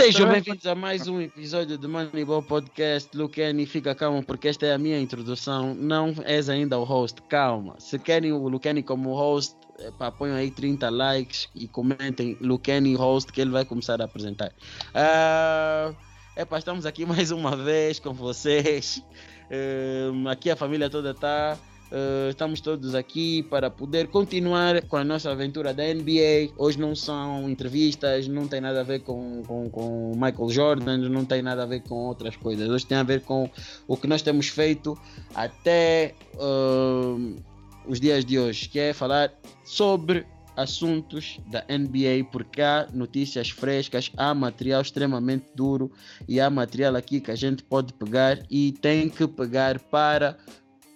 Sejam bem-vindos a mais um episódio do Moneyball Podcast. Luqueni, fica calmo porque esta é a minha introdução. Não és ainda o host, calma. Se querem o Luqueni como host, epa, ponham aí 30 likes e comentem Luqueni host que ele vai começar a apresentar. Uh, epa, estamos aqui mais uma vez com vocês. Uh, aqui a família toda está. Uh, estamos todos aqui para poder continuar com a nossa aventura da NBA. Hoje não são entrevistas, não tem nada a ver com, com, com Michael Jordan, não tem nada a ver com outras coisas. Hoje tem a ver com o que nós temos feito até uh, os dias de hoje, que é falar sobre assuntos da NBA, porque há notícias frescas, há material extremamente duro e há material aqui que a gente pode pegar e tem que pegar para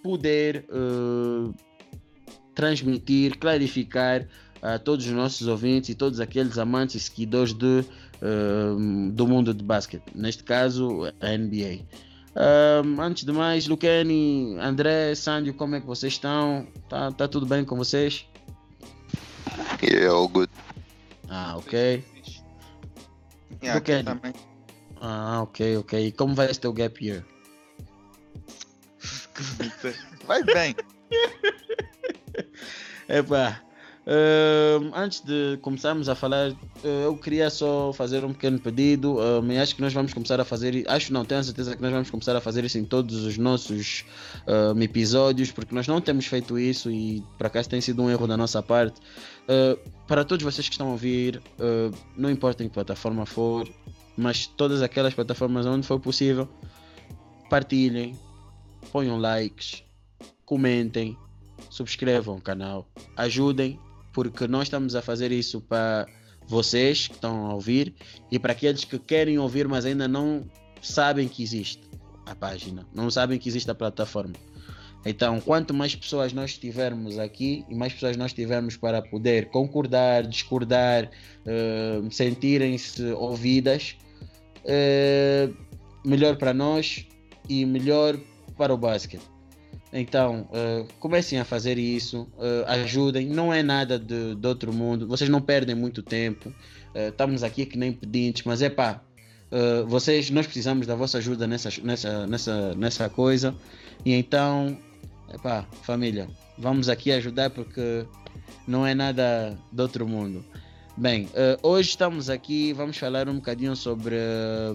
poder uh, transmitir, clarificar a todos os nossos ouvintes e todos aqueles amantes e seguidores de, uh, do mundo de basquete, neste caso a NBA. Uh, antes de mais, Lucani, André, Sandio, como é que vocês estão? Tá, tá tudo bem com vocês? Yeah, all good. Ah, ok. Yeah, também. Ah, ok, ok. Como vai este teu gap year? Vai bem. Epá, uh, antes de começarmos a falar, uh, eu queria só fazer um pequeno pedido. Uh, acho que nós vamos começar a fazer, acho não, tenho certeza que nós vamos começar a fazer isso em todos os nossos episódios, porque nós não temos feito isso e para cá tem sido um erro da nossa parte. para todos vocês que estão a ouvir, não importa em que plataforma for, mas todas aquelas plataformas onde for possível, partilhem, ponham likes, comentem, subscrevam o canal, ajudem, porque nós estamos a fazer isso para vocês que estão a ouvir e para aqueles que querem ouvir, mas ainda não sabem que existe a página, não sabem que existe a plataforma. Então, quanto mais pessoas nós tivermos aqui e mais pessoas nós tivermos para poder concordar, discordar, uh, sentirem-se ouvidas, uh, melhor para nós e melhor para o basquete. Então, uh, comecem a fazer isso, uh, ajudem, não é nada de, de, outro mundo, vocês não perdem muito tempo, uh, estamos aqui que nem pedintes, mas é pá, vocês, nós precisamos da vossa ajuda nessa, nessa, nessa, nessa coisa, e então, é pá, família, vamos aqui ajudar porque não é nada de outro mundo. Bem, hoje estamos aqui, vamos falar um bocadinho sobre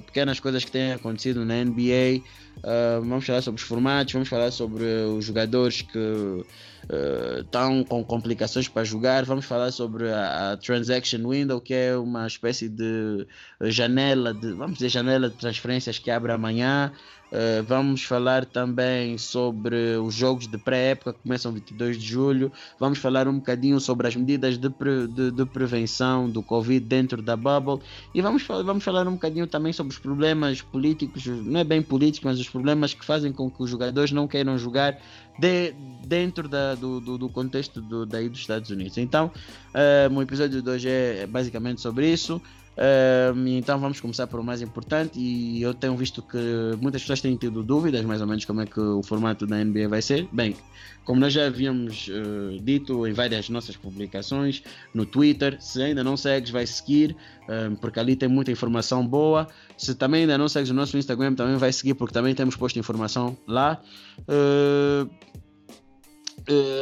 pequenas coisas que têm acontecido na NBA, Uh, vamos falar sobre os formatos, vamos falar sobre os jogadores que uh, estão com complicações para jogar, vamos falar sobre a, a, transaction window, que é uma espécie de janela de, vamos dizer, janela de transferências que abre amanhã. Uh, vamos falar também sobre os jogos de pré-época que começam 22 de julho. Vamos falar um bocadinho sobre as medidas de, pre, de, de, prevenção do Covid dentro da bubble. E vamos, vamos falar um bocadinho também sobre os problemas políticos, não é bem políticos, mas os problemas que fazem com que os jogadores não queiram jogar de, dentro da, do, do, do, contexto do, daí dos Estados Unidos. Então, uh, o episódio de hoje é basicamente sobre isso. Uh, então vamos começar por o mais importante e eu tenho visto que muitas pessoas têm tido dúvidas mais ou menos como é que o formato da NBA vai ser. Bem, como nós já havíamos uh, dito em várias nossas publicações no Twitter, se ainda não segues, vai seguir, porque ali tem muita informação boa. Se também ainda não segues o nosso Instagram, também vai seguir, porque também temos posto informação lá. Uh,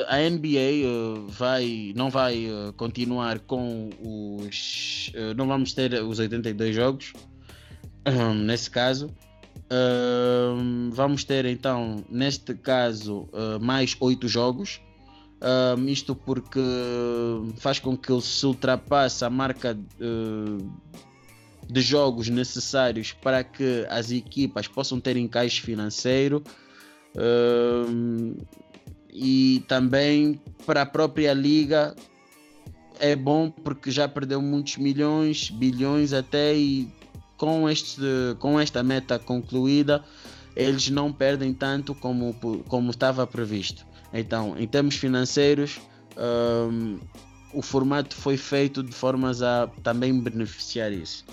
a NBA uh, vai, não vai uh, continuar com os. não vamos ter os 82 jogos, nesse caso. vamos ter então, neste caso, mais 8 jogos. isto porque faz com que se ultrapasse a marca de jogos necessários para que as equipas possam ter encaixe financeiro e também para a própria liga é bom porque já perdeu muitos milhões, bilhões até e com, este, com esta meta concluída eles não perdem tanto como, como estava previsto. Então, em termos financeiros, um, o formato foi feito de formas a também beneficiar isso.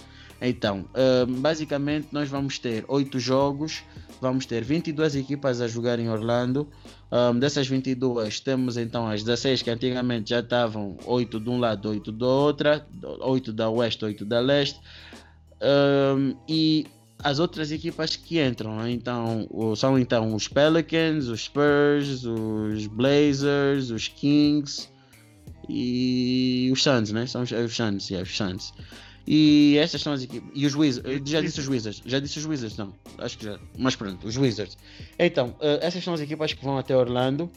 Então, um, basicamente, nós vamos ter oito jogos, vamos ter 22 equipas a jogar em Orlando. Um, dessas 22, temos então as 16 que antigamente já estavam 8 de um lado, 8 da outra, 8 da oeste, 8 da leste. Um, e as outras equipas que entram, né? então são então os Pelicans, os Spurs, os Blazers, os Kings e os Suns, né? São os, os Suns, yeah, os Suns. E essas são as equipes. E os Wizards. Já disse os Wizards. Já disse os Wizards, não. Acho que já. Mas pronto, os Wizards. Então, uh, essas são as equipas que vão até Orlando.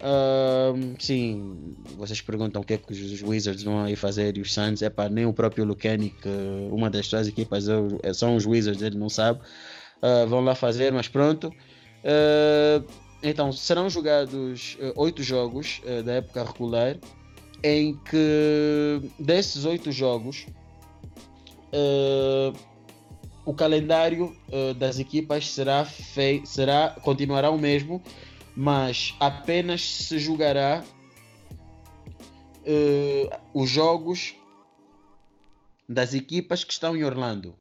Uh, sim, vocês perguntam o que é que os Wizards vão aí fazer e os Suns. É para nem o próprio Lucani, que uma das suas equipas é, são os Wizards, ele não sabe. Uh, vão lá fazer, mas pronto. Uh, então, serão jogados oito jogos da época regular, em que desses oito jogos, o calendário das equipas será, será continuará o mesmo mas apenas se jogará uh, os jogos das equipas que estão em Orlando.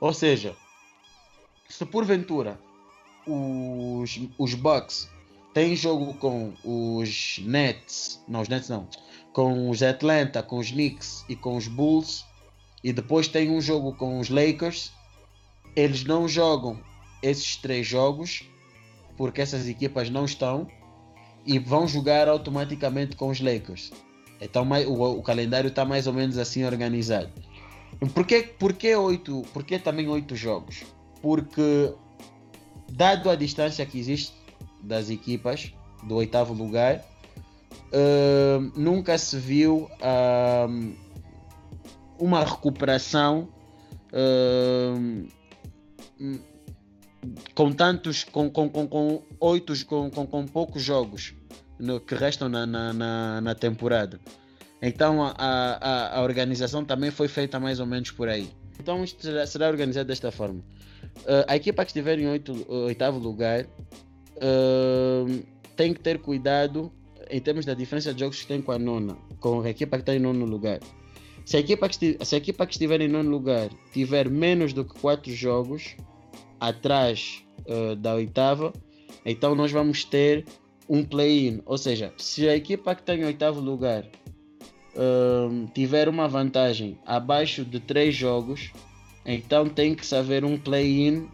Ou seja, se porventura os, os Bucks têm jogo com os Nets, não os Nets não, com os Atlanta, com os Knicks e com os Bulls, e depois tem um jogo com os Lakers, eles não jogam esses três jogos porque essas equipas não estão e vão jogar automaticamente com os Lakers. Então o, o calendário está mais ou menos assim organizado. Por que, por que, oito, por que também oito jogos? Porque dado a distância que existe das equipas do oitavo lugar, uh, nunca se viu uh, uma recuperação uh, com tantos, com, com, com, com oito, com, com, com poucos jogos no, que restam na, na, na, na temporada. Então a, a, a, organização também foi feita mais ou menos por aí. Então isto será, será organizado desta forma. Uh, a equipa que estiver em oito, oitavo lugar uh, tem que ter cuidado em termos da diferença de jogos que tem com a nona, com a equipa que está em nono lugar. Se a equipa que, se a equipa que estiver em nono lugar tiver menos do que quatro jogos, atrás uh, da oitava, então nós vamos ter um play-in. Ou seja, se a equipa que está em oitavo lugar uh, tiver uma vantagem abaixo de três jogos, então tem que saber um play-in,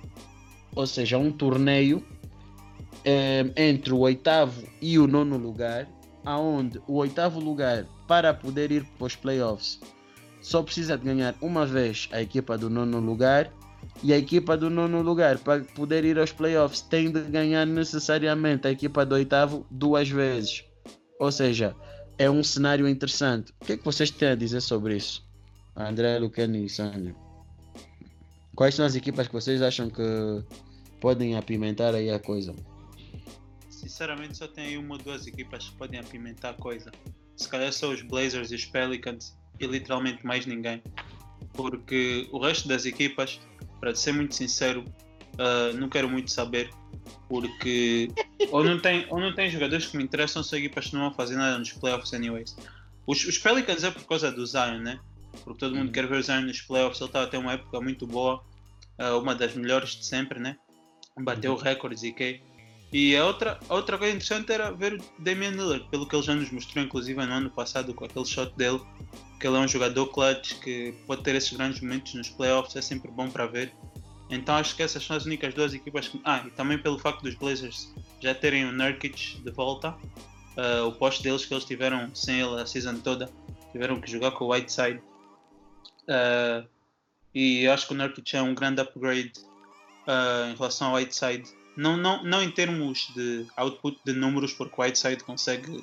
ou seja, um torneio uh, entre o oitavo e o nono lugar, aonde o oitavo lugar para poder ir para os playoffs só precisa de ganhar uma vez a equipa do nono lugar e a equipa do nono lugar, para poder ir aos playoffs, tem de ganhar necessariamente a equipa do oitavo duas vezes. Ou seja, é um cenário interessante. O que é que vocês têm a dizer sobre isso? André, Lucani e Sandro. Quais são as equipas que vocês acham que podem apimentar aí a coisa? Sinceramente, só tem aí uma ou duas equipas que podem apimentar a coisa. Se calhar são os Blazers e os Pelicans e literalmente mais ninguém. Porque o resto das equipas para ser muito sincero, uh, não quero muito saber, porque ou não, tem, ou não tem jogadores que me interessam se equipas não vão fazer nada nos playoffs anyways. Os, os, Pelicans é por causa do Zion, né? Porque todo mundo uhum. quer ver o Zion nos playoffs, ele está a ter uma época muito boa, uh, uma das melhores de sempre, né? Bateu uhum. recordes e que e a outra, outra coisa interessante era ver o Damian Lillard, pelo que ele já nos mostrou, inclusive no ano passado, com aquele shot dele, que ele é um jogador clutch que pode ter esses grandes momentos nos playoffs, é sempre bom para ver. Então acho que essas são as únicas duas equipas que. Ah, e também pelo facto dos Blazers já terem o Nurkic de volta, uh, o posto deles que eles tiveram sem ele a season toda, tiveram que jogar com o Whiteside. Uh, e acho que o Nurkic é um grande upgrade uh, em relação ao Whiteside não, não, não em termos de output de números, porque o Whiteside consegue,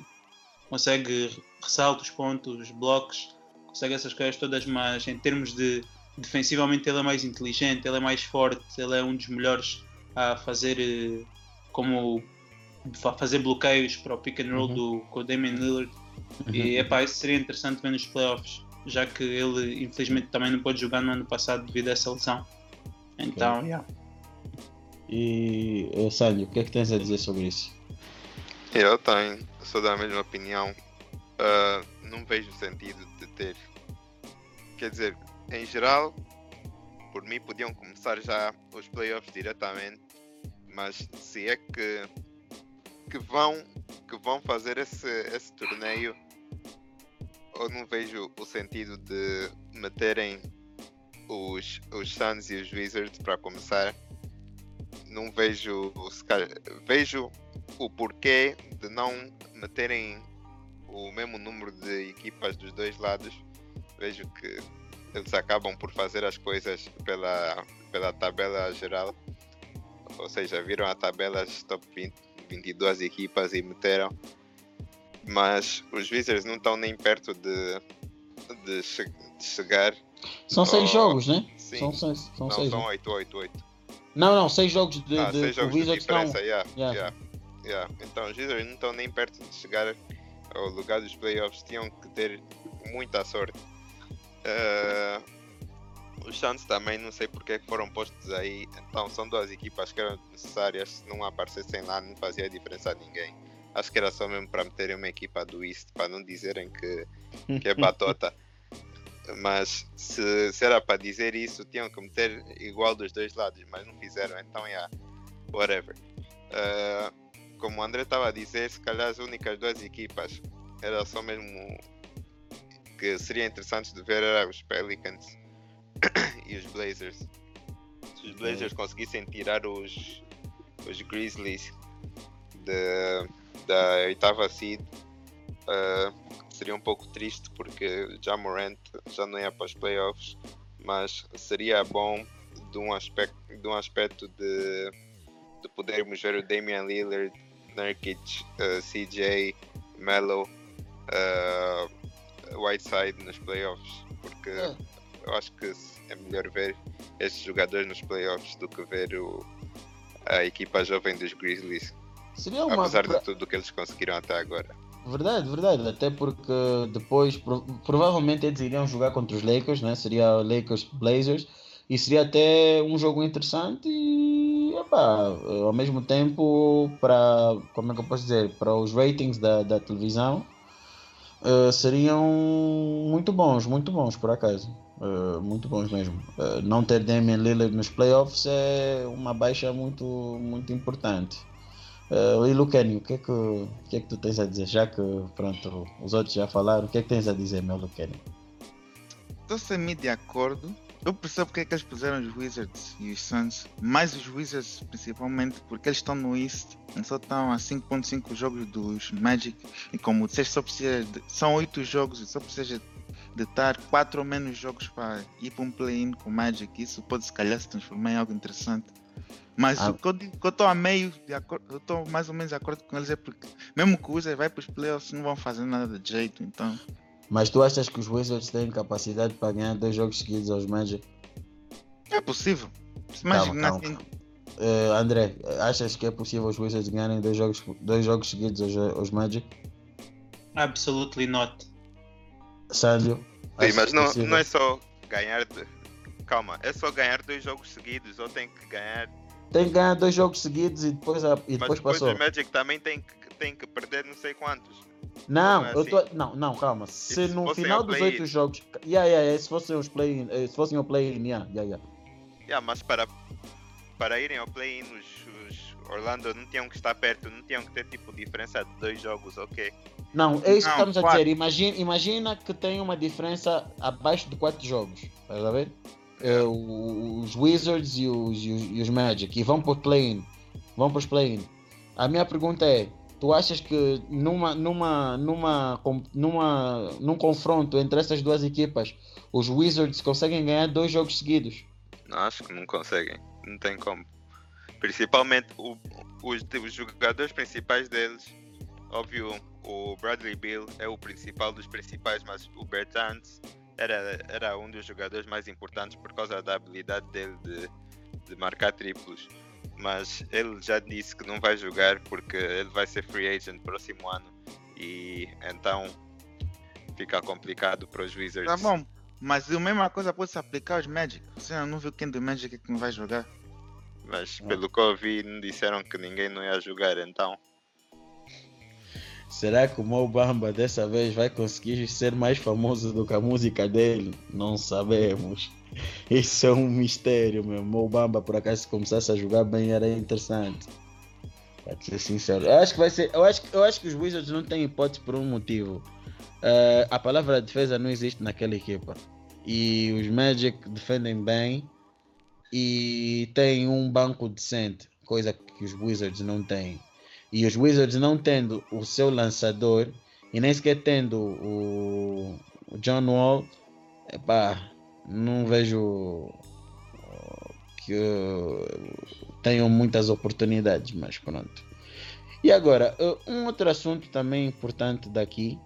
consegue ressaltos, pontos, blocos, consegue essas coisas todas, mas em termos de defensivamente ele é mais inteligente, ele é mais forte, ele é um dos melhores a fazer eh, como a fazer bloqueios para o pick and roll uhum. do com o Damian Lillard uhum. e epá, isso seria interessante ver nos playoffs já que ele infelizmente também não pôde jogar no ano passado devido a essa lesão então, okay. yeah. E Sânio, o que é que tens a dizer sobre isso? Eu tenho, sou da mesma opinião. Uh, não vejo sentido de ter. Quer dizer, em geral, por mim podiam começar já os playoffs diretamente, mas se é que, que vão que vão fazer esse, esse torneio, eu não vejo o sentido de meterem os, os Suns e os Wizards para começar. Não vejo. calhar- Vejo o porquê de não meterem o mesmo número de equipas dos dois lados. Vejo que eles acabam por fazer as coisas pela, pela tabela geral. Ou seja, viram a tabela top 20, 22 equipas e meteram. Mas os Wizards não estão nem perto de, de, che- de chegar. São seis Oh, jogos, né? Sim. São seis. São não, seis. são né? 8, 8, 8. Não, não, seis jogos de, ah, de, seis jogos de diferença, yeah, Yeah. yeah, yeah. Então os Wizards não estão nem perto de chegar ao lugar dos playoffs, tinham que ter muita sorte. Eh, os Suns também não sei porque é que foram postos aí, então são duas equipas que eram necessárias, se não aparecessem lá não fazia diferença a ninguém. Acho que era só mesmo para meterem uma equipa do East, para não dizerem que, que é batota. Mas se, se era para dizer isso, tinham que meter igual dos dois lados, mas não fizeram, então yeah, whatever. Uh, como o André estava a dizer, se calhar as únicas duas equipas era só mesmo que seria interessante de ver era os Pelicans e os Blazers. Se os Blazers conseguissem tirar os, os Grizzlies de, da oitava seed, uh, seria um pouco triste porque já Morant já não ia para os playoffs, mas seria bom de um aspecto, de, um aspecto de, de podermos ver o Damian Lillard, Nurkic, uh, CJ, Melo, uh, Whiteside nos playoffs, porque É. eu acho que é melhor ver estes jogadores nos playoffs do que ver o, a equipa jovem dos Grizzlies, Seria uma. apesar de tudo que eles conseguiram até agora. Verdade, verdade. Até porque depois pro- provavelmente eles iriam jogar contra os Lakers, né? Seria Lakers Blazers. E seria até um jogo interessante e ao mesmo tempo para como é que eu posso dizer? Para os ratings da, da televisão eh, seriam muito bons, muito bons por acaso. Eh, muito bons mesmo. Eh, não ter Damian Lillard nos playoffs é uma baixa muito, muito importante. Uh, e Luqueni, o que, é que, o que é que tu tens a dizer? Já que pronto, os outros já falaram, o que é que tens a dizer, meu Luqueni? Estou semi de acordo. Eu percebo porque é que eles puseram os Wizards e os Suns, mais os Wizards principalmente, porque eles estão no East, e só estão a 5.5 jogos dos Magic, e como vocês só precisa de, são 8 jogos, e só precisa de estar 4 ou menos jogos para ir para um play-in com Magic, isso pode se calhar se transformar em algo interessante. Mas Ah. o que eu digo- que eu estou a meio de acordo, eu estou mais ou menos de acordo com eles é porque mesmo que o Wizards vai para os playoffs não vão fazer nada de jeito, então Mas tu achas que os Wizards têm capacidade para ganhar dois jogos seguidos aos Magic? é possível. Se Calma, não é calma. assim- Uh, André, achas que é possível os Wizards ganharem dois jogos, dois jogos seguidos aos, aos Magic? Absolutely not. Sandro? Sim, mas não, possível? não é só ganhar. De... Calma, é só ganhar dois jogos seguidos ou tem que ganhar. Tem que ganhar dois jogos seguidos e depois, a- e Mas depois depois passou. os Magic também tem que, tem que perder não sei quantos. Não, Não é eu tô, assim. não, não, calma. Se se no final dos oito jogos. Yeah, yeah, yeah, se fossem os play eh, se fossem o play-in, yeah, yeah, yeah. Yeah, mas para, para irem ao play-in, os, os Orlando não tinham que estar perto, não tinham que ter tipo diferença de dois jogos, ok? Não, é isso que Não, estamos a quatro. dizer. Imagina, imagina que tem uma diferença abaixo de 4 jogos. Estás a ver? É, os Wizards e os, e os, e os Magic. E vão para o play-in. Vão para os play-in. A minha pergunta é: tu achas que numa, numa, numa, numa, num confronto entre essas duas equipas, os Wizards conseguem ganhar dois jogos seguidos? Acho que não conseguem, não tem como. Principalmente o- os, os jogadores principais deles, óbvio, o Bradley Bill é o principal dos principais, mas o Bertans era, era um dos jogadores mais importantes por causa da habilidade dele de, de marcar triplos. Mas ele já disse que não vai jogar porque ele vai ser free agent próximo ano e então fica complicado para os Wizards. Tá bom, mas a mesma coisa pode se aplicar aos Magic. Você não viu quem do Magic é que não vai jogar? Mas pelo que eu vi, disseram que ninguém não ia jogar, então. Será que o Mo Bamba dessa vez vai conseguir ser mais famoso do que a música dele? Não sabemos. Isso é um mistério, meu. Mo Bamba, por acaso, se começasse a jogar bem, era interessante. Para ser sincero. Eu acho que vai ser. Eu acho, eu acho que os Wizards não têm hipótese por um motivo. Eh, a palavra defesa não existe naquela equipa. e os Magic defendem bem e têm um banco decente, coisa que os Wizards não têm. E os Wizards não tendo o seu lançador e nem sequer tendo o, John Wall, epá, não vejo que tenham muitas oportunidades, mas pronto. E agora, um outro assunto também importante daqui,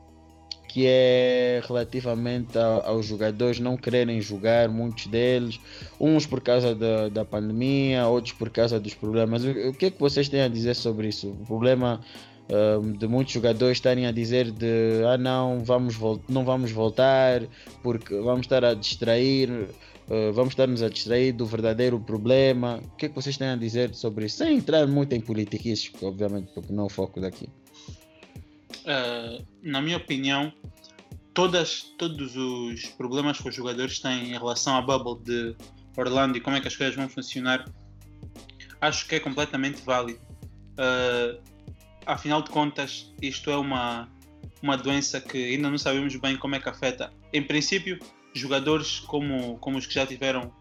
que é relativamente a, aos jogadores não quererem jogar, muitos deles, uns por causa da, da pandemia, outros por causa dos problemas. O, o que é que vocês têm a dizer sobre isso? O problema de muitos jogadores estarem a dizer de ah não vamos não vamos voltar porque vamos estar a distrair uh, vamos estar-nos a distrair do verdadeiro problema o que é que vocês têm a dizer sobre isso sem entrar muito em politiquices obviamente porque não é o foco daqui uh, na minha opinião todas todos os problemas que os jogadores têm em relação à bubble de Orlando e como é que as coisas vão funcionar acho que é completamente válido uh, afinal de contas, isto é uma, uma doença que ainda não sabemos bem como é que afeta. Em princípio, jogadores como, como os que já tiveram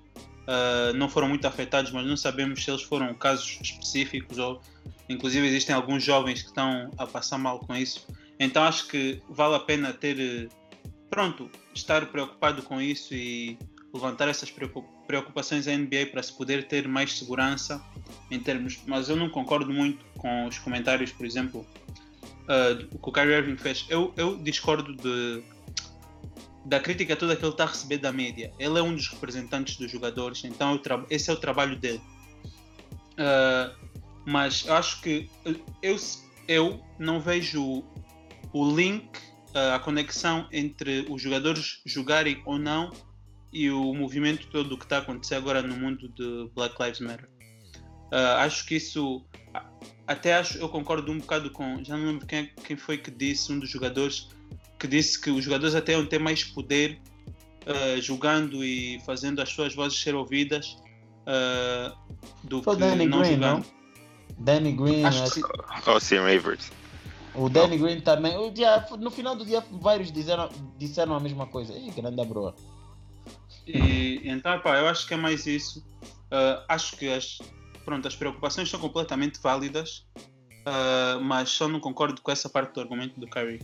uh, não foram muito afetados, mas não sabemos se eles foram casos específicos ou, inclusive, existem alguns jovens que estão a passar mal com isso. Então, acho que vale a pena ter, pronto, estar preocupado com isso e levantar essas preocupações à NBA para se poder ter mais segurança em termos. Mas eu não concordo muito com os comentários, por exemplo, uh, que o Kyrie Irving fez. Eu, eu discordo de, da crítica toda que ele está a receber da mídia. Ele é um dos representantes dos jogadores, então esse é o trabalho dele. Uh, mas acho que eu, eu não vejo o link, uh, a conexão entre os jogadores jogarem ou não e o movimento todo que está a acontecer agora no mundo de Black Lives Matter. Uh, acho que isso. Até acho, eu concordo um bocado com. Já não lembro quem, quem foi que disse, um dos jogadores, que disse que os jogadores até iam ter mais poder uh, jogando e fazendo as suas vozes ser ouvidas uh, do foi que Danny não Green, jogando. não? Danny Green. Acho assim- Oh, Sim Rivers. O Danny Green também. O dia, no final do dia, vários disseram, disseram a mesma coisa. Ih, grande broa. E então, pá, eu acho que é mais isso. Uh, acho que as, pronto, as preocupações são completamente válidas, uh, mas só não concordo com essa parte do argumento do Kyrie.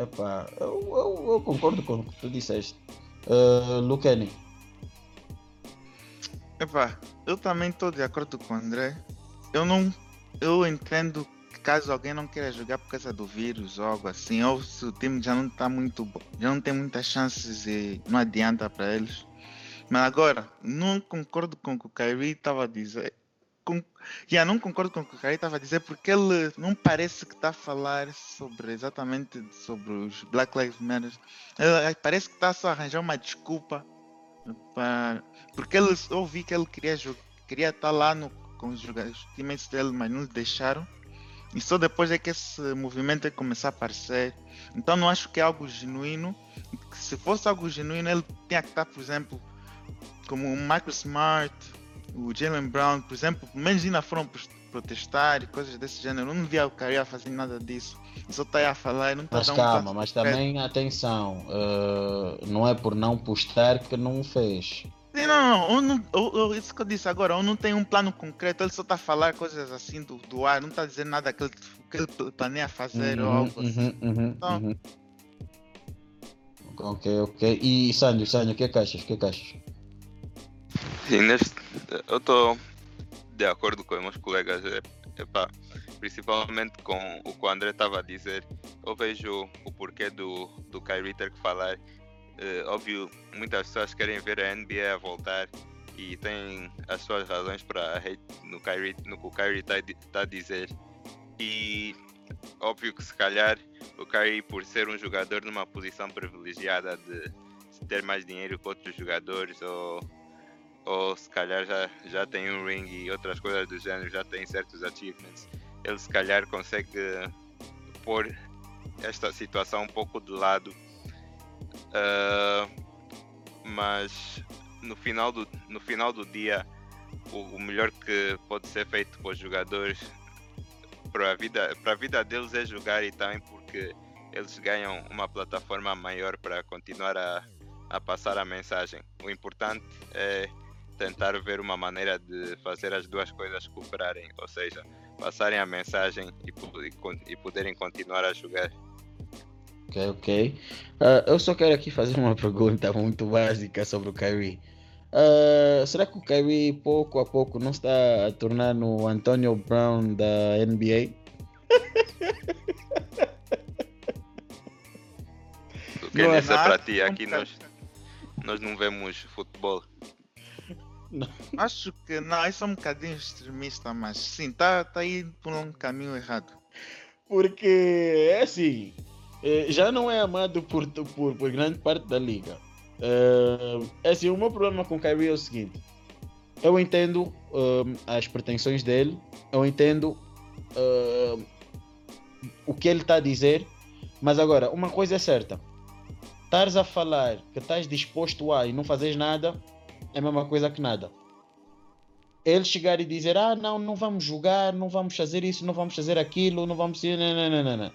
Epá, eu, eu, eu concordo com o que tu disseste. Uh, Lucani. Epá, eu também estou de acordo com o André. Eu não. Eu entendo que caso alguém não queira jogar por causa do vírus ou algo assim, ou se o time já não está muito bom, já não tem muitas chances e não adianta para eles. Mas agora, não concordo com o que o Kyrie estava a dizer. Com, yeah, não concordo com o que o Kyrie estava a dizer porque ele não parece que está a falar sobre exatamente sobre os Black Lives Matter. Ele, parece que está só a arranjar uma desculpa para, porque ele, ouvi que ele queria, queria estar lá no, com os jogadores, dele, mas não deixaram. E só depois é que esse movimento é começar a aparecer. Então não acho que é algo genuíno. Se fosse algo genuíno, ele tinha que estar, por exemplo, como o Michael Smart, o Jalen Brown, por exemplo, menos ainda foram protestar e coisas desse gênero. Eu não via o Kyrie fazer nada disso. Só está a falar e não está Mas um calma, passo mas também atenção. uh, não é por não postar que não fez. Sim, não, não, eu eu- isso que eu disse agora, eu não tenho um plano concreto, ele só está a falar coisas assim do, do ar, não está a dizer nada que ele, que ele planeia fazer ou Uhum, algo assim. uhum, uhum, Então- uhum. Ok, ok. E Sandro, Sandro, o que é que achas? O que é que achas? Sim, neste, eu estou de acordo com os meus colegas, é, principalmente com o que o André estava a dizer. Eu vejo o porquê do, do Kyrie ter que falar. Eh, óbvio, muitas pessoas querem ver a NBA voltar e têm as suas razões para hate no, Kyrie, no que o Kyrie está a dizer. E óbvio que se calhar o Kyrie, por ser um jogador numa posição privilegiada de ter mais dinheiro que outros jogadores ou ou se calhar já, já tem um ring e outras coisas do gênero, já tem certos achievements, ele se calhar consegue pôr esta situação um pouco de lado. Ah, mas no final do, no final do dia, o, o melhor que pode ser feito para os jogadores, para a vida, para a vida deles é jogar e também porque eles ganham uma plataforma maior para continuar a, a passar a mensagem. O importante é tentar ver uma maneira de fazer as duas coisas cooperarem, ou seja, passarem a mensagem e, e, e poderem continuar a jogar. Ok, ok. Uh, eu só quero aqui fazer uma pergunta muito básica sobre o Kyrie. Uh, será que o Kyrie pouco a pouco não está a tornar no Antonio Brown da NBA? O que é dizer para ti? Aqui nós, nós não vemos futebol. Não. Acho que não, isso é um bocadinho extremista, mas sim, está tá aí por um caminho errado. Porque é assim, eh, já não é amado por, por, por grande parte da liga. Uh, é assim, o meu problema com o Kyrie é o seguinte: eu entendo uh, as pretensões dele, eu entendo o que ele está a dizer, mas agora, uma coisa é certa: estares a falar que estás disposto a e não fazes nada, é a mesma coisa que nada. Ele chegar e dizer: Ah, não, não vamos jogar, não vamos fazer isso, não vamos fazer aquilo, não vamos. Não, não, não, não, não.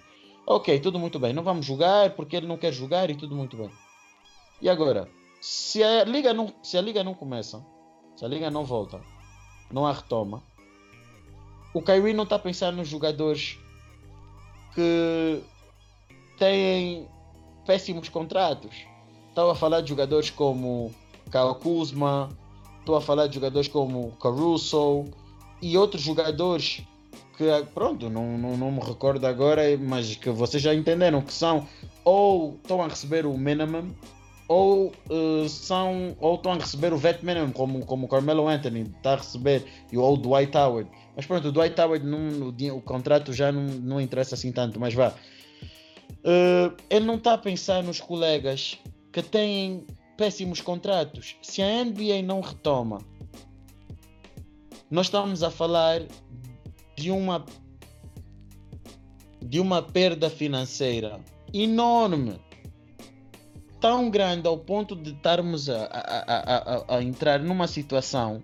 Ok, tudo muito bem, não vamos jogar porque ele não quer jogar e tudo muito bem. E agora, se a liga não, se a liga não começa, se a liga não volta, não a retoma, o Kyrie não está a pensar nos jogadores que têm péssimos contratos. Estava a falar de jogadores como Kyle Kuzma, estou a falar de jogadores como Caruso e outros jogadores que, pronto, não, não, não me recordo agora, mas que vocês já entenderam que são ou estão a receber o minimum ou uh, são ou estão a receber o vet minimum como, como o Carmelo Anthony está a receber e ou o Dwight Howard. Mas pronto, o Dwight Howard não, o, o contrato já não, não interessa assim tanto mas vá. Uh, ele não está a pensar nos colegas que têm péssimos contratos. Se a NBA não retoma nós estamos a falar de uma de uma perda financeira enorme. Tão grande ao ponto de estarmos a, a, a, a entrar numa situação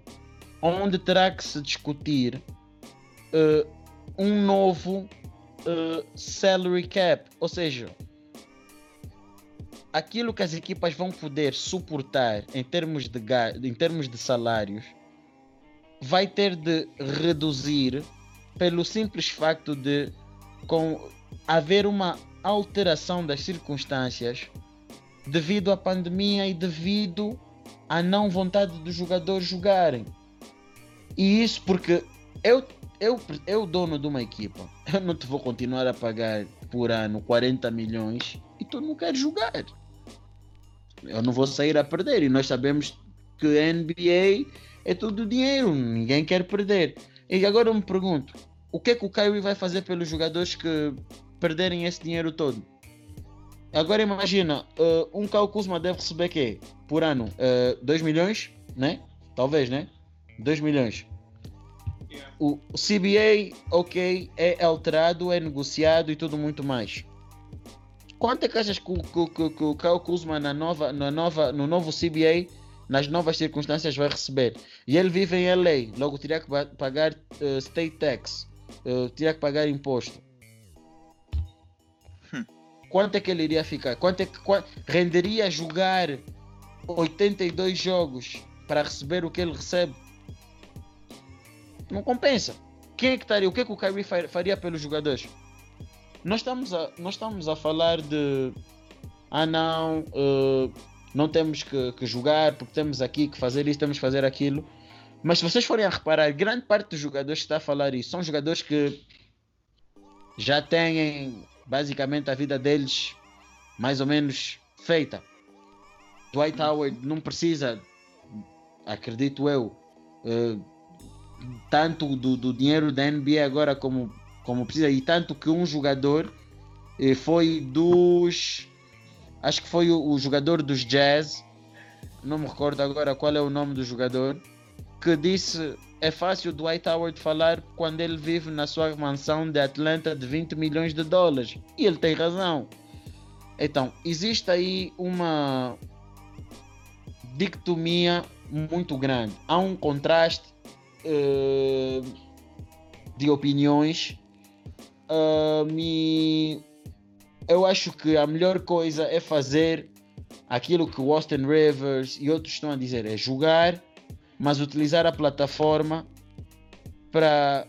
onde terá que se discutir uh, um novo uh, salary cap, ou seja, aquilo que as equipas vão poder suportar em termos de, em termos de salários vai ter de reduzir pelo simples facto de com haver uma alteração das circunstâncias devido à pandemia e devido à não vontade dos jogadores jogarem. E isso porque eu, eu, eu dono de uma equipa, eu não te vou continuar a pagar por ano 40 milhões e tu não queres jogar. Eu não vou sair a perder e nós sabemos que a NBA é tudo dinheiro, ninguém quer perder. E agora eu me pergunto, o que é que o Kyrie vai fazer pelos jogadores que perderem esse dinheiro todo? Agora imagina, uh, um Kyle Kuzma deve receber quê? Por ano? Uh, 2 milhões, né? Talvez, né? 2 milhões. O CBA, ok, é alterado, é negociado e tudo muito mais. Quanto é que achas que, que, que, que o Kyle Kuzma na nova, na nova, no novo CBA, nas novas circunstâncias, vai receber? E ele vive em LA, logo teria que pagar uh, state tax, uh, teria que pagar imposto quanto é que ele iria ficar? Quanto é que quanto, renderia jogar 82 jogos para receber o que ele recebe? Não compensa. Quem é que estaria? O que é que o Kyrie faria pelos jogadores? Nós estamos a, nós estamos a falar de ah não, uh, não temos que, que jogar porque temos aqui que fazer isso, temos que fazer aquilo. Mas se vocês forem a reparar, grande parte dos jogadores que está a falar isso são jogadores que já têm basicamente a vida deles mais ou menos feita. Dwight Howard não precisa, acredito eu, uh, tanto do, do, dinheiro da NBA agora como, como precisa, e tanto que um jogador uh, foi dos. Acho que foi o, o jogador dos Jazz, não me recordo agora qual é o nome do jogador, que disse é fácil Dwight Howard falar quando ele vive na sua mansão de Atlanta de 20 milhões de dólares. E ele tem razão. Então, existe aí uma dicotomia muito grande. Há um contraste uh, de opiniões. Uh, me... eu acho que a melhor coisa é fazer aquilo que o Austin Rivers e outros estão a dizer, é jogar, mas utilizar a plataforma para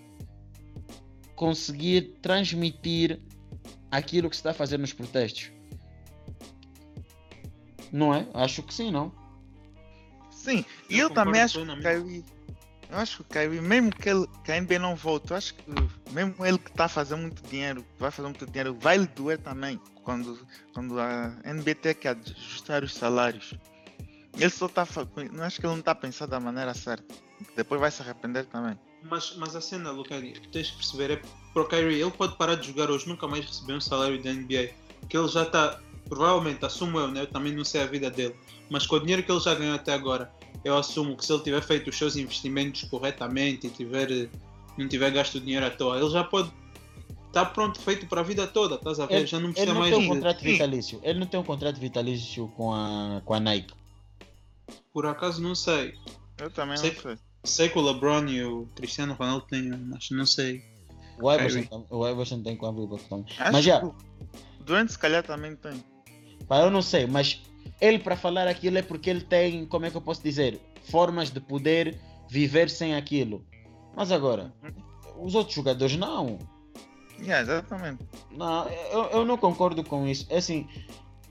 conseguir transmitir aquilo que se está a fazer nos protestos. Não é? Acho que sim, não? Sim, e eu, Eu também acho que. Eu acho que o Kyrie, mesmo que, ele, que a NBA não volte, eu acho que mesmo ele que está a fazer muito dinheiro, vai fazer muito dinheiro, vai lhe doer também quando, quando a NBA tem que ajustar os salários. Ele só está. Não acho que ele não está a pensar da maneira certa. Depois vai se arrepender também. Mas, mas a cena, Lucani, tu tens que perceber é para o Kyrie, ele pode parar de jogar hoje, nunca mais receber um salário da NBA. Que ele já está, provavelmente, assumo eu, né? Eu também não sei a vida dele. Mas com o dinheiro que ele já ganhou até agora, eu assumo que se ele tiver feito os seus investimentos corretamente e tiver, não tiver gasto dinheiro à toa, ele já pode estar pronto, feito para a vida toda, estás a ver? Ele, já não ele precisa não mais. tem um de- contrato vitalício. Ele não tem um contrato vitalício com a, com a Nike. Por acaso não sei. Eu também Sei- não sei. Sei que o LeBron e o Cristiano Ronaldo têm, mas não sei. O Iverson, Kyrie. tam- o Iverson tem com a Reebok também. Acho Mas já, que o Durant se calhar também tem. pá, eu não sei, mas ele para falar aquilo é porque ele tem, como é que eu posso dizer, formas de poder viver sem aquilo. Mas agora, os outros jogadores não. Yeah, exatamente. Não, eu, eu não concordo com isso. É assim,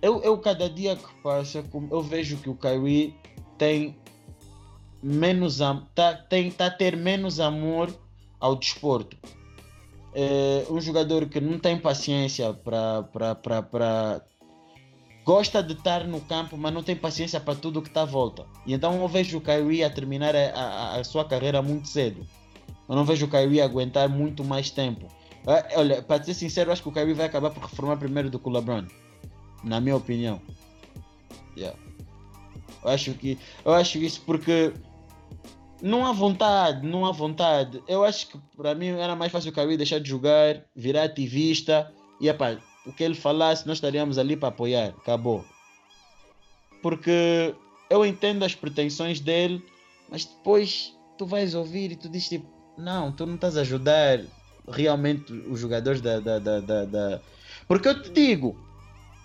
eu, eu cada dia que passa, eu vejo que o Kyrie tem menos tá, tem, tá a ter menos amor ao desporto. É um jogador que não tem paciência para para gosta de estar no campo, mas não tem paciência para tudo que está à volta. E então eu vejo o Kyrie a terminar a, a, a sua carreira muito cedo. Eu não vejo o Kyrie aguentar muito mais tempo. Ah, Olha, para ser sincero, acho que o Kyrie vai acabar por reformar primeiro do que o LeBron. Na minha opinião. Yeah. Eu acho que eu acho isso porque não há vontade, não há vontade. Eu acho que para mim era mais fácil o Kyrie deixar de jogar, virar ativista e epá, o que ele falasse nós estaríamos ali para apoiar. Acabou. Porque eu entendo as pretensões dele, mas depois tu vais ouvir e tu dizes tipo, não, tu não estás a ajudar realmente os jogadores da, da, da, da, da- Porque eu te digo,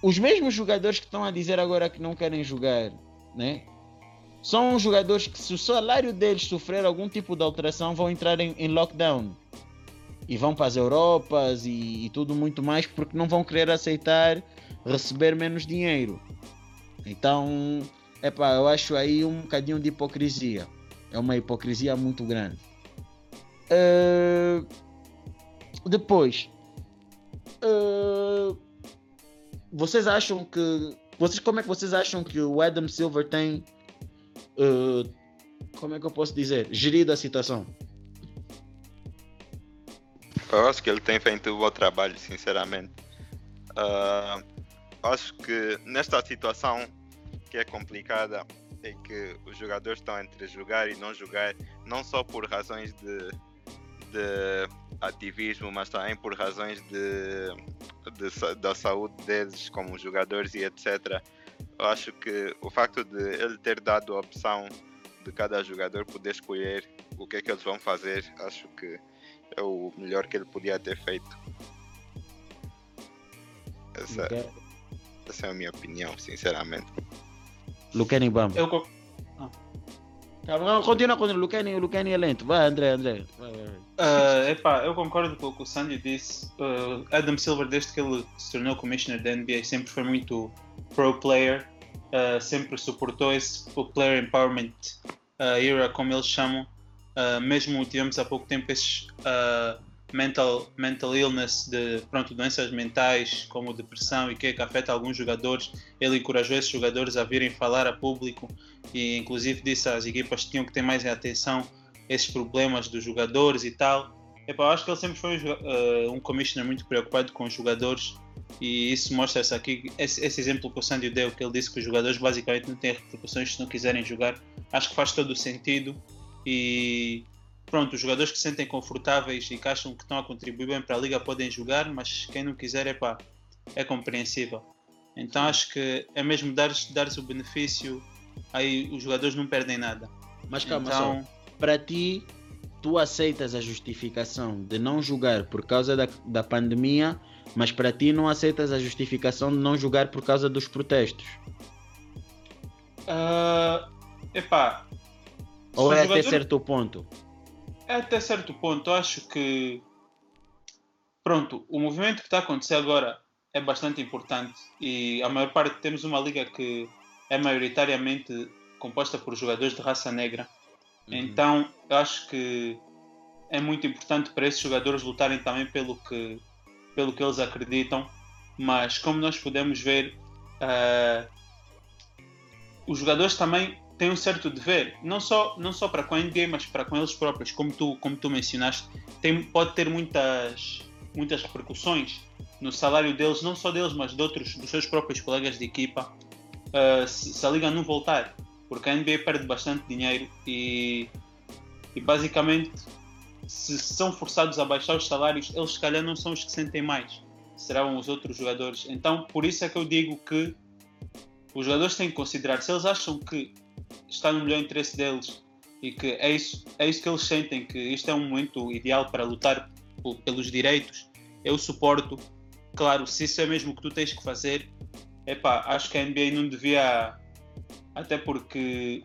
os mesmos jogadores que estão a dizer agora que não querem jogar, né? São jogadores que se o salário deles sofrer algum tipo de alteração vão entrar em, em lockdown. E vão para as Europas e, e tudo muito mais porque não vão querer aceitar receber menos dinheiro. Então, epá, eu acho aí um bocadinho de hipocrisia. É uma hipocrisia muito grande. Eh, depois, eh, vocês acham que. Vocês, como é que vocês acham que o Adam Silver tem. eh, como é que eu posso dizer? Gerido a situação? Eu acho que ele tem feito um bom trabalho, sinceramente. Ah, acho que nesta situação que é complicada é que os jogadores estão entre jogar e não jogar, não só por razões de, de ativismo, mas também por razões de, de da saúde deles como jogadores e etc. Eu acho que o facto de ele ter dado a opção de cada jogador poder escolher o que é que eles vão fazer, acho que é o melhor que ele podia ter feito. Essa, essa é a minha opinião, sinceramente. Lucani Bamba. Eu, co- Calma, Continua, continua. Lucani, Lucani é lento. Vai, André, André. Vai, vai, vai. Ah, epá, eu concordo com o que o Sandy disse. Ah, Adam Silver, desde que ele se tornou commissioner da NBA, sempre foi muito pro player, ah, sempre suportou esse o player empowerment ah, era, como eles chamam. Ah, mesmo tivemos há pouco tempo esses ah, mental, mental illness, de pronto, doenças mentais como depressão e que, que afeta alguns jogadores. Ele encorajou esses jogadores a virem falar a público e, inclusive, disse às equipas que tinham que ter mais atenção esses problemas dos jogadores e tal. Epá, eu acho que ele sempre foi eh, um commissioner muito preocupado com os jogadores e isso mostra-se aqui. Esse, esse exemplo que o Sandy deu, que ele disse que os jogadores basicamente não têm repercussões se não quiserem jogar, acho que faz todo o sentido. E pronto, os jogadores que se sentem confortáveis e que acham que estão a contribuir bem para a liga podem jogar, mas quem não quiser, epá, é compreensível. Então acho que é mesmo dar-lhes dar o benefício, aí os jogadores não perdem nada. Mas calma só. então, Para ti, tu aceitas a justificação de não jogar por causa da, da pandemia, mas para ti não aceitas a justificação de não jogar por causa dos protestos. Uh, epá. Ou é até certo ponto? É até certo ponto. Eu acho que. Pronto, o movimento que está a acontecer agora é bastante importante e a maior parte temos uma liga que é maioritariamente composta por jogadores de raça negra. Uhum. Então, eu acho que é muito importante para esses jogadores lutarem também pelo que, pelo que eles acreditam. Mas, como nós podemos ver, uh, os jogadores também têm um certo dever, não só, não só para com a NBA, mas para com eles próprios, como tu, como tu mencionaste, tem, pode ter muitas, muitas repercussões no salário deles, não só deles, mas de outros, dos seus próprios colegas de equipa, uh, se, se, a liga não voltar, porque a NBA perde bastante dinheiro e, e basicamente se são forçados a baixar os salários, eles se calhar não são os que sentem mais, serão os outros jogadores. Então, por isso é que eu digo que os jogadores têm que considerar se eles acham que está no melhor interesse deles e que é isso, é isso que eles sentem, que isto é um momento ideal para lutar pelos direitos, eu suporto. Claro, se isso é mesmo o que tu tens que fazer, epá, acho que a NBA não devia. Até porque.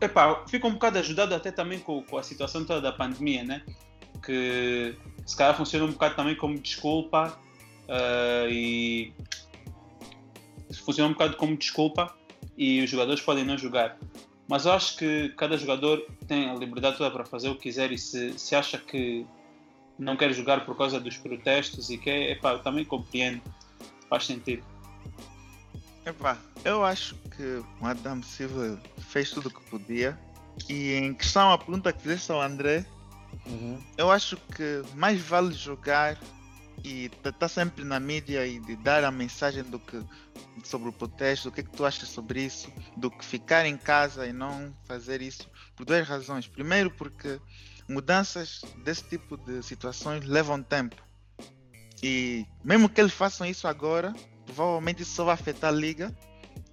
Epá, fica um bocado ajudado até também com, com a situação toda da pandemia, né? Que se calhar funciona um bocado também como desculpa uh, e. Funciona um bocado como desculpa e os jogadores podem não jogar. Mas eu acho que cada jogador tem a liberdade toda para fazer o que quiser e se, se acha que não quer jogar por causa dos protestos e que é, epá, eu também compreendo, faz sentido. Epá, eu acho que o Adam Silva fez tudo o que podia e em questão à pergunta que fizeste ao André, uhum. eu acho que mais vale jogar e estar tá sempre na mídia e de dar a mensagem do que sobre o protesto, o que é que tu achas sobre isso, do que ficar em casa e não fazer isso, por duas razões. Primeiro, porque mudanças desse tipo de situações levam tempo. E mesmo que eles façam isso agora, provavelmente isso só vai afetar a liga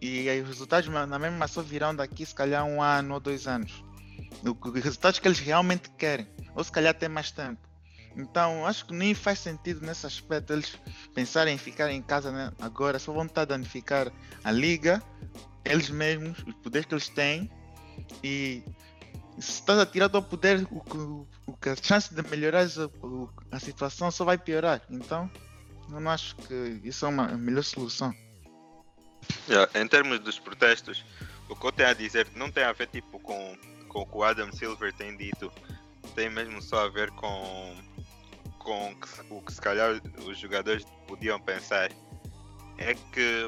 e os resultados na mesma só virão daqui se calhar um ano ou dois anos. Os resultados que eles realmente querem, ou se calhar até mais tempo. Então acho que nem faz sentido nesse aspecto eles pensarem em ficar em casa né, agora, só vão estar a danificar a liga, eles mesmos, os poderes que eles têm e se estás a tirar do poder, o, o, a chance de melhorar a, a situação só vai piorar. Então eu não acho que isso é uma melhor solução. Yeah, em termos dos protestos, o que eu tenho a dizer não tem a ver tipo com, com o que o Adam Silver tem dito, tem mesmo só a ver com com o que se calhar os jogadores podiam pensar é que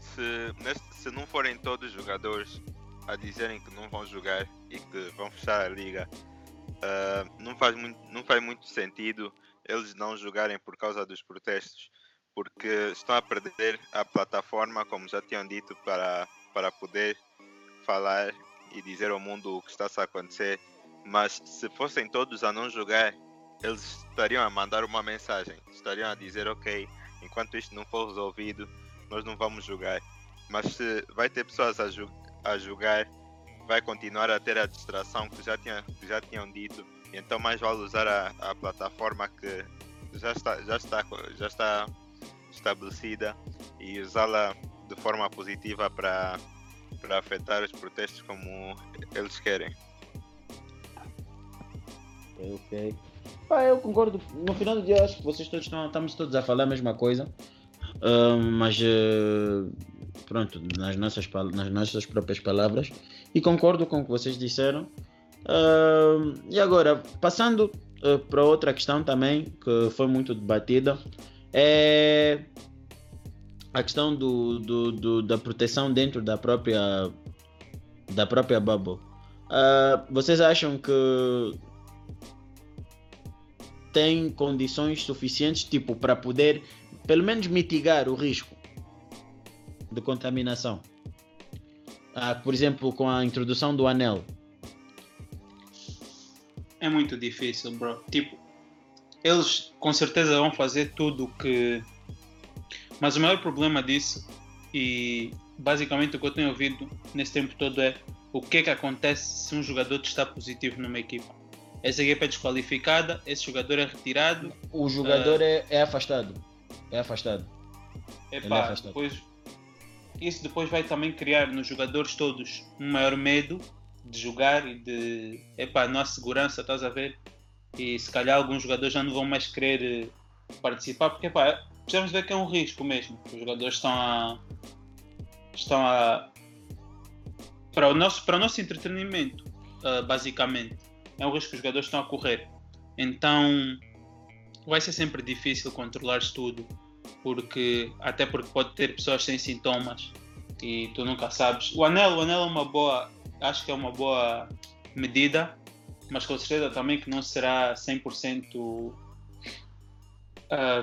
se, se não forem todos os jogadores a dizerem que não vão jogar e que vão fechar a liga, uh, não, faz muito, não faz muito sentido eles não jogarem por causa dos protestos, porque estão a perder a plataforma, como já tinham dito, para, para poder falar e dizer ao mundo o que está a acontecer. Mas se fossem todos a não jogar, eles estariam a mandar uma mensagem, estariam a dizer, ok, enquanto isto não for resolvido, nós não vamos jogar. Mas se vai ter pessoas a, ju a julgar, vai continuar a ter a distração que já, tinha, que já tinham dito, então mais vale usar a, a plataforma que já está, já, está, já está estabelecida e usá-la de forma positiva para, para afetar os protestos como eles querem. Ok, ok. Ah, eu concordo. No final do dia, acho que vocês todos estão, estamos todos a falar a mesma coisa. Uh, mas uh, pronto, nas nossas, nas nossas próprias palavras. E concordo com o que vocês disseram. Uh, e agora, passando para outra questão também, que foi muito debatida, é a questão do, do, do da proteção dentro da própria, da própria bubble. vocês acham que tem condições suficientes tipo para poder pelo menos mitigar o risco de contaminação. Ah, por exemplo, com a introdução do anel. É muito difícil, bro. Tipo, eles com certeza vão fazer tudo que. Mas o maior problema disso, e basicamente o que eu tenho ouvido nesse tempo todo é o que é que acontece se um jogador está positivo numa equipa. Essa equipa é desqualificada, esse jogador é retirado. O jogador uh, é, é, afastado. É afastado. Epá, é afastado. Depois, isso depois vai também criar nos jogadores todos um maior medo de jogar e de epá, não há segurança, estás a ver? E se calhar alguns jogadores já não vão mais querer eh, participar, porque epá, precisamos ver que é um risco mesmo. Os jogadores estão a. estão a. para o nosso, para o nosso entretenimento, uh, basicamente. É um risco que os jogadores estão a correr. Então vai ser sempre difícil controlar tudo, porque até porque pode ter pessoas sem sintomas e tu nunca sabes. O anel, o anel é uma boa, acho que é uma boa medida, mas com certeza também que não será 100% uh,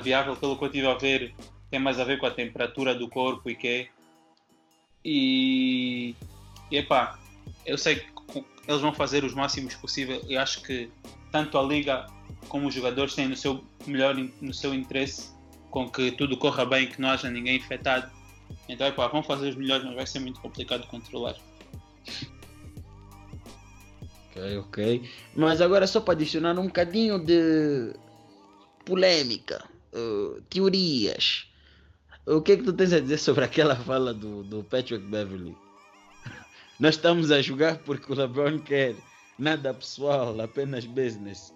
viável, pelo que eu estive a ver, tem mais a ver com a temperatura do corpo e que e epá, eu sei que eles vão fazer os máximos possível e acho que tanto a liga como os jogadores têm no seu melhor no seu interesse com que tudo corra bem, que não haja ninguém infectado. Então, epá, vão fazer os melhores, mas vai ser muito complicado controlar. Ok, ok. Mas agora só para adicionar um bocadinho de polêmica, uh, teorias. O que é que tu tens a dizer sobre aquela fala do, do Patrick Beverly? Nós estamos a jogar porque o LeBron quer. Nada pessoal, apenas business.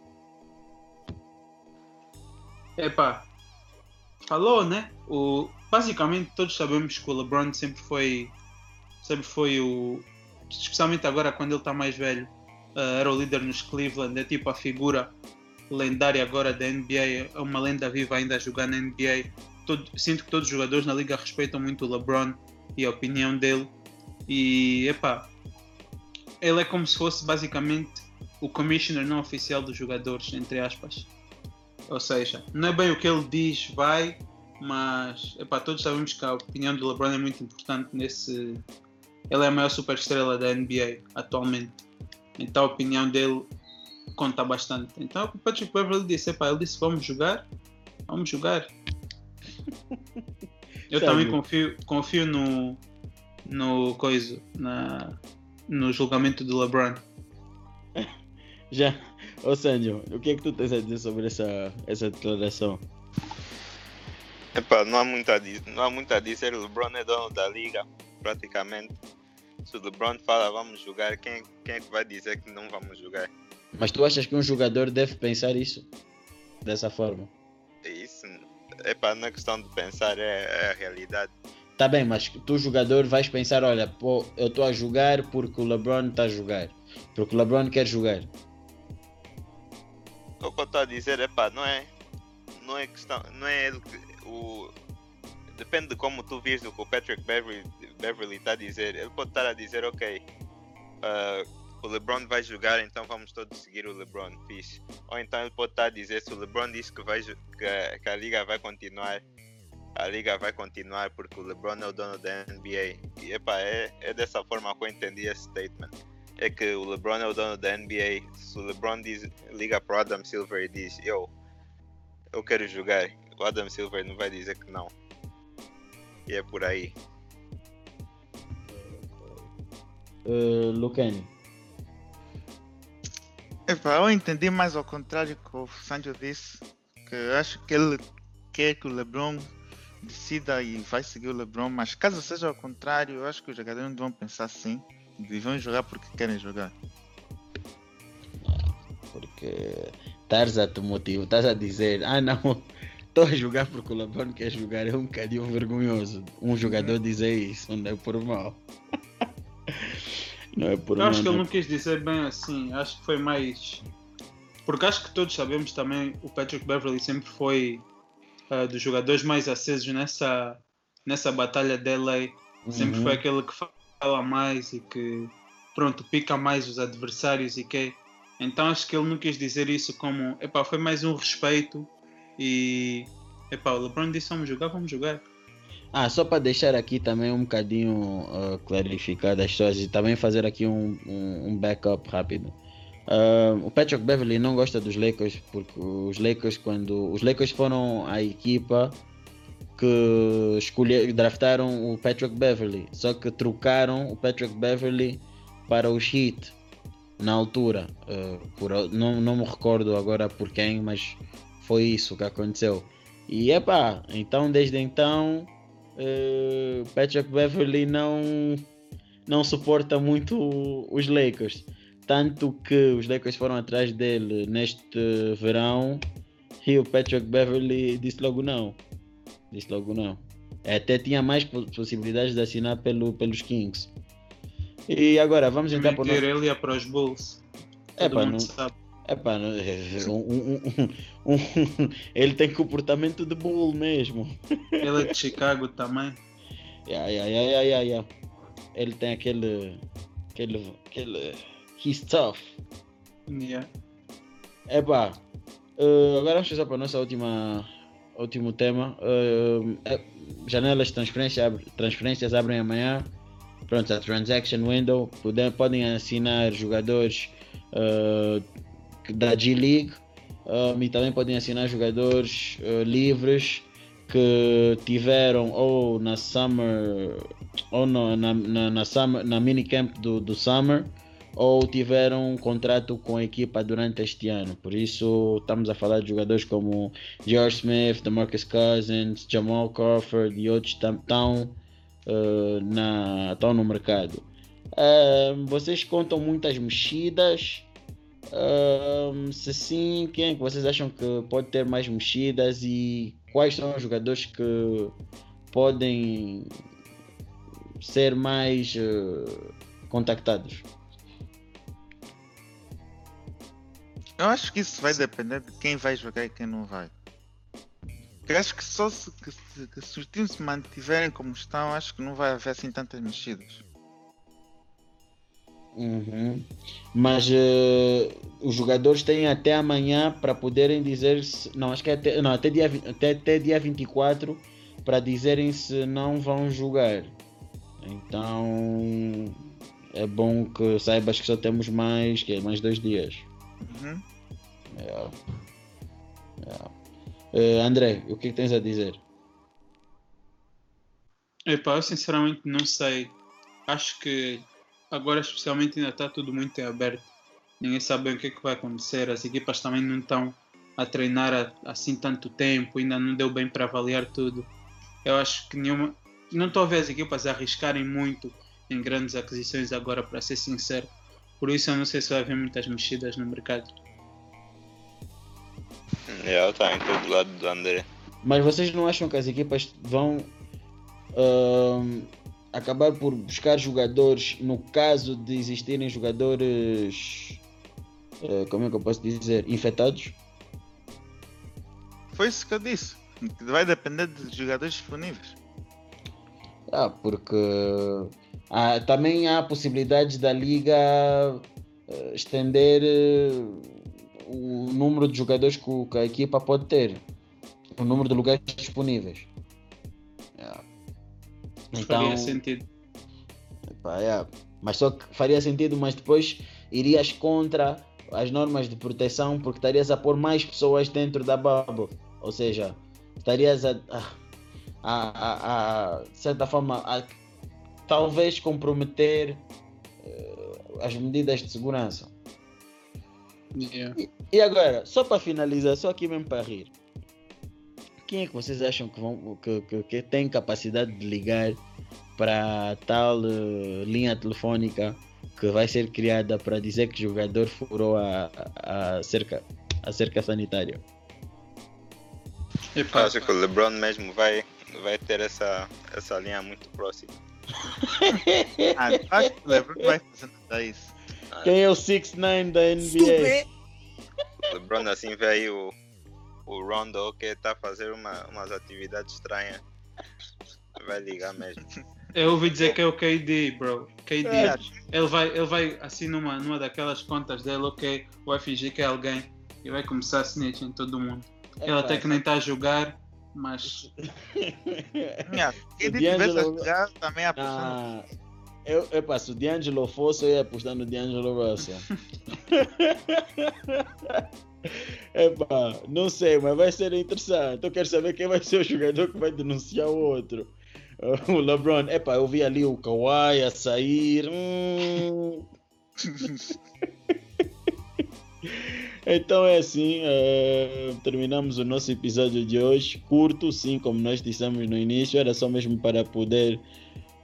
Epá, falou, né? O, basicamente todos sabemos que o LeBron sempre foi sempre foi o especialmente agora quando ele está mais velho uh, era o líder nos Cleveland é tipo a figura lendária agora da NBA, é uma lenda viva ainda a jogar na NBA. Todo, sinto que todos os jogadores na liga respeitam muito o LeBron e a opinião dele. E epá, ele é como se fosse basicamente o commissioner não oficial dos jogadores, entre aspas. Ou seja, não é bem o que ele diz, vai, mas epá, todos sabemos que a opinião do LeBron é muito importante nesse. Ele é a maior superestrela da NBA atualmente. Então a opinião dele conta bastante. Então o Patrick Beverly disse, epá, ele disse vamos jogar, vamos jogar. Eu Sério? também confio, confio no, no coisa, na, no julgamento do LeBron. Já, ô Sandro, o que é que tu tens a dizer sobre essa, essa declaração? Epá, não há muito a dizer, não há muito a dizer, o LeBron é dono da liga, praticamente. Se o LeBron fala vamos jogar, quem, quem é que vai dizer que não vamos jogar? Mas tu achas que um jogador deve pensar isso? Dessa forma? Isso, é para não é questão de pensar, é, é, a realidade. Tá bem, mas tu jogador vais pensar, olha, pô, eu estou a jogar porque o LeBron está a jogar. Porque o LeBron quer jogar. O que eu estou a dizer é pá, não é. Não é questão. Não é o. Depende de como tu vês o que o Patrick Beverly está a dizer. Ele pode estar a dizer, ok. Uh, o LeBron vai jogar, então vamos todos seguir o LeBron, fixe. Ou então ele pode estar a dizer, se o LeBron diz que, vai, que, que a liga vai continuar, a liga vai continuar porque o LeBron é o dono da NBA. E epa, é, é dessa forma que eu entendi esse statement. É que o LeBron é o dono da NBA. Se o LeBron diz, liga para o Adam Silver e diz, eu, eu quero jogar, o Adam Silver não vai dizer que não. E é por aí. Uh, Lucani. Epa, eu entendi mais ao contrário que o Sancho disse, que acho que ele quer que o LeBron decida e vai seguir o LeBron, mas caso seja ao contrário, eu acho que os jogadores não vão pensar assim, e vão jogar porque querem jogar. Porque estás a te motivar, estás a dizer, ah não, estou a jogar porque o LeBron quer jogar, é um bocadinho vergonhoso um jogador dizer isso, não é por mal. Não é por eu acho que ele não quis dizer bem assim, acho que foi mais. Porque acho que todos sabemos também o Patrick Beverly sempre foi uh, dos jogadores mais acesos nessa, nessa batalha de LA. Sempre uhum. foi aquele que fala mais e que pronto, pica mais os adversários e que. Então acho que ele não quis dizer isso como epá, foi mais um respeito e epá, o LeBron disse vamos jogar, vamos jogar. Ah, só para deixar aqui também um bocadinho uh, clarificado as coisas e também fazer aqui um, um, um backup rápido. Uh, o Patrick Beverly não gosta dos Lakers porque os Lakers quando os Lakers foram a equipa que escolher, draftaram o Patrick Beverly, só que trocaram o Patrick Beverly para os Heat na altura. Uh, por, não, não me recordo agora por quem, mas foi isso que aconteceu. E epá, então desde então uh, Patrick Beverly não, não suporta muito os Lakers. Tanto que os Lakers foram atrás dele neste verão e o Patrick Beverly disse logo não. Disse logo não. Até tinha mais possibilidades de assinar pelo, pelos Kings. E agora vamos entrar por. Ele ia para os Bulls. É para não. Sabe. É pá, um, um, um, ele tem comportamento de bull mesmo. Ele é de Chicago também. Yeah, yeah, yeah, yeah, yeah. Ele tem aquele. aquele. aquele. He's tough. Yeah. É pá. Uh, agora vamos passar para a nossa última. último tema. Uh, janelas de transferência, transferências abrem amanhã. Pronto, a transaction window. Podem, podem assinar jogadores. Uh, da G-League um, e também podem assinar jogadores uh, livres que tiveram ou na Summer ou no, na, na, na, summer, na minicamp do, do Summer ou tiveram um contrato com a equipa durante este ano. Por isso estamos a falar de jogadores como George Smith, DeMarcus Cousins, Jamal Crawford e outros estão uh, estão no mercado. Uh, vocês contam muitas mexidas um, se sim, quem é que vocês acham que pode ter mais mexidas e quais são os jogadores que podem ser mais uh, contactados? Eu acho que isso vai depender de quem vai jogar e quem não vai. Eu acho que só se, que, que, se os times se mantiverem como estão, acho que não vai haver assim tantas mexidas. Uhum. Mas uh, os jogadores têm até amanhã para poderem dizer se. Não, acho que é até, não, até, dia, até, até dia 24 para dizerem se não vão jogar. Então é bom que saibas que só temos mais, que é, mais dois dias. Uhum. É. É. Uh, André, o que, é que tens a dizer? Epá, eu sinceramente não sei. Acho que agora especialmente ainda está tudo muito em aberto. Ninguém sabe bem o que, é que vai acontecer. As equipas também não estão a treinar assim tanto tempo, ainda não deu bem para avaliar tudo. Eu acho que nenhuma. Não estou a ver as equipas arriscarem muito em grandes aquisições agora, para ser sincero. Por isso eu não sei se vai haver muitas mexidas no mercado. É, está em todo lado do André. Mas vocês não acham que as equipas vão uh, acabar por buscar jogadores, no caso de existirem jogadores, uh, como é que eu posso dizer, infectados? Foi isso que eu disse. Vai depender de jogadores disponíveis. Ah, porque ah, também há possibilidades da liga uh, estender uh, o número de jogadores que, a equipa pode ter, o número de lugares disponíveis. Então, faria sentido. Epá, é. Mas só que faria sentido, mas depois irias contra as normas de proteção porque estarias a pôr mais pessoas dentro da bubble. Ou seja, estarias a, a, a, a de certa forma, a talvez comprometer uh, as medidas de segurança. Yeah. E, e, agora, só para finalizar, só aqui mesmo para rir quem é que vocês acham que, vão, que, que, que tem capacidade de ligar para tal uh, linha telefônica que vai ser criada para dizer que o jogador furou a, a, cerca, a cerca sanitária? Eu acho que o LeBron mesmo vai, vai ter essa, essa linha muito próxima. ah, acho que o LeBron vai fazer isso. Quem é o 6'9 da NBA? O LeBron assim veio o Rondo que está a fazer uma, umas atividades estranhas. Vai ligar mesmo. Eu ouvi dizer que é o KD, bro. KD. É. Ele, vai, ele vai assim numa, numa daquelas contas dele, ok, vai fingir que é alguém e vai começar a snitch em todo mundo. É, ele até que nem está a jogar, mas. yeah. KD tivesse a jogar também apostando. Ah. Eu, eu se o D'Angelo fosse, eu ia apostar no D'Angelo Russell. Epá, não sei, mas vai ser interessante. Eu quero saber quem vai ser o jogador que vai denunciar o outro. O LeBron, epá, eu vi ali o Kawhi a sair. Hum... Então é assim, uh, terminamos o nosso episódio de hoje, curto, sim, como nós dissemos no início, era só mesmo para poder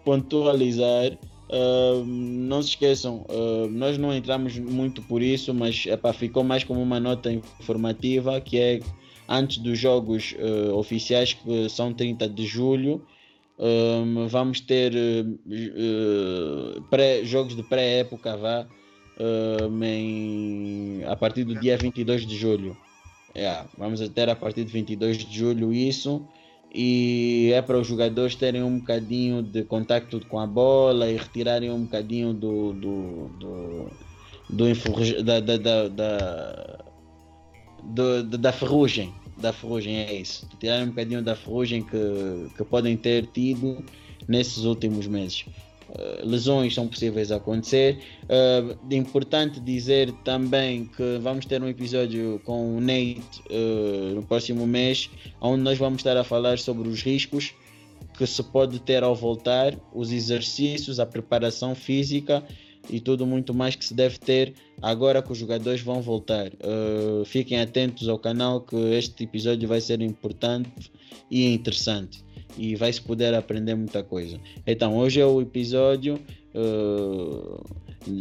pontualizar. Uh, não se esqueçam, uh, nós não entramos muito por isso, mas epa, ficou mais como uma nota informativa, que é antes dos jogos oficiais, que são 30 de julho, vamos ter pré, jogos de pré-época, vá uh, em, a partir do dia 22 de julho. Yeah, vamos ter a partir de 22 de julho isso. E é para os jogadores terem um bocadinho de contacto com a bola e retirarem um bocadinho do, do, do, do da, da, da, da, do, da ferrugem. Da ferrugem é isso. Tirar um bocadinho da ferrugem que, que podem ter tido nesses últimos meses lesões são possíveis acontecer. Uh, importante dizer também que vamos ter um episódio com o Nate uh, no próximo mês, onde nós vamos estar a falar sobre os riscos que se pode ter ao voltar, os exercícios, a preparação física e tudo muito mais que se deve ter agora que os jogadores vão voltar. fiquem atentos ao canal que este episódio vai ser importante e interessante e vai se poder aprender muita coisa. Então, hoje é o episódio. Uh,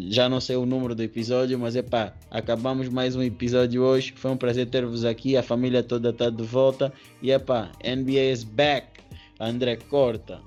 já não sei o número do episódio, mas é pá, acabamos mais um episódio hoje. Foi um prazer ter-vos aqui. A família toda está de volta. E é pá, NBA is back. André Corta.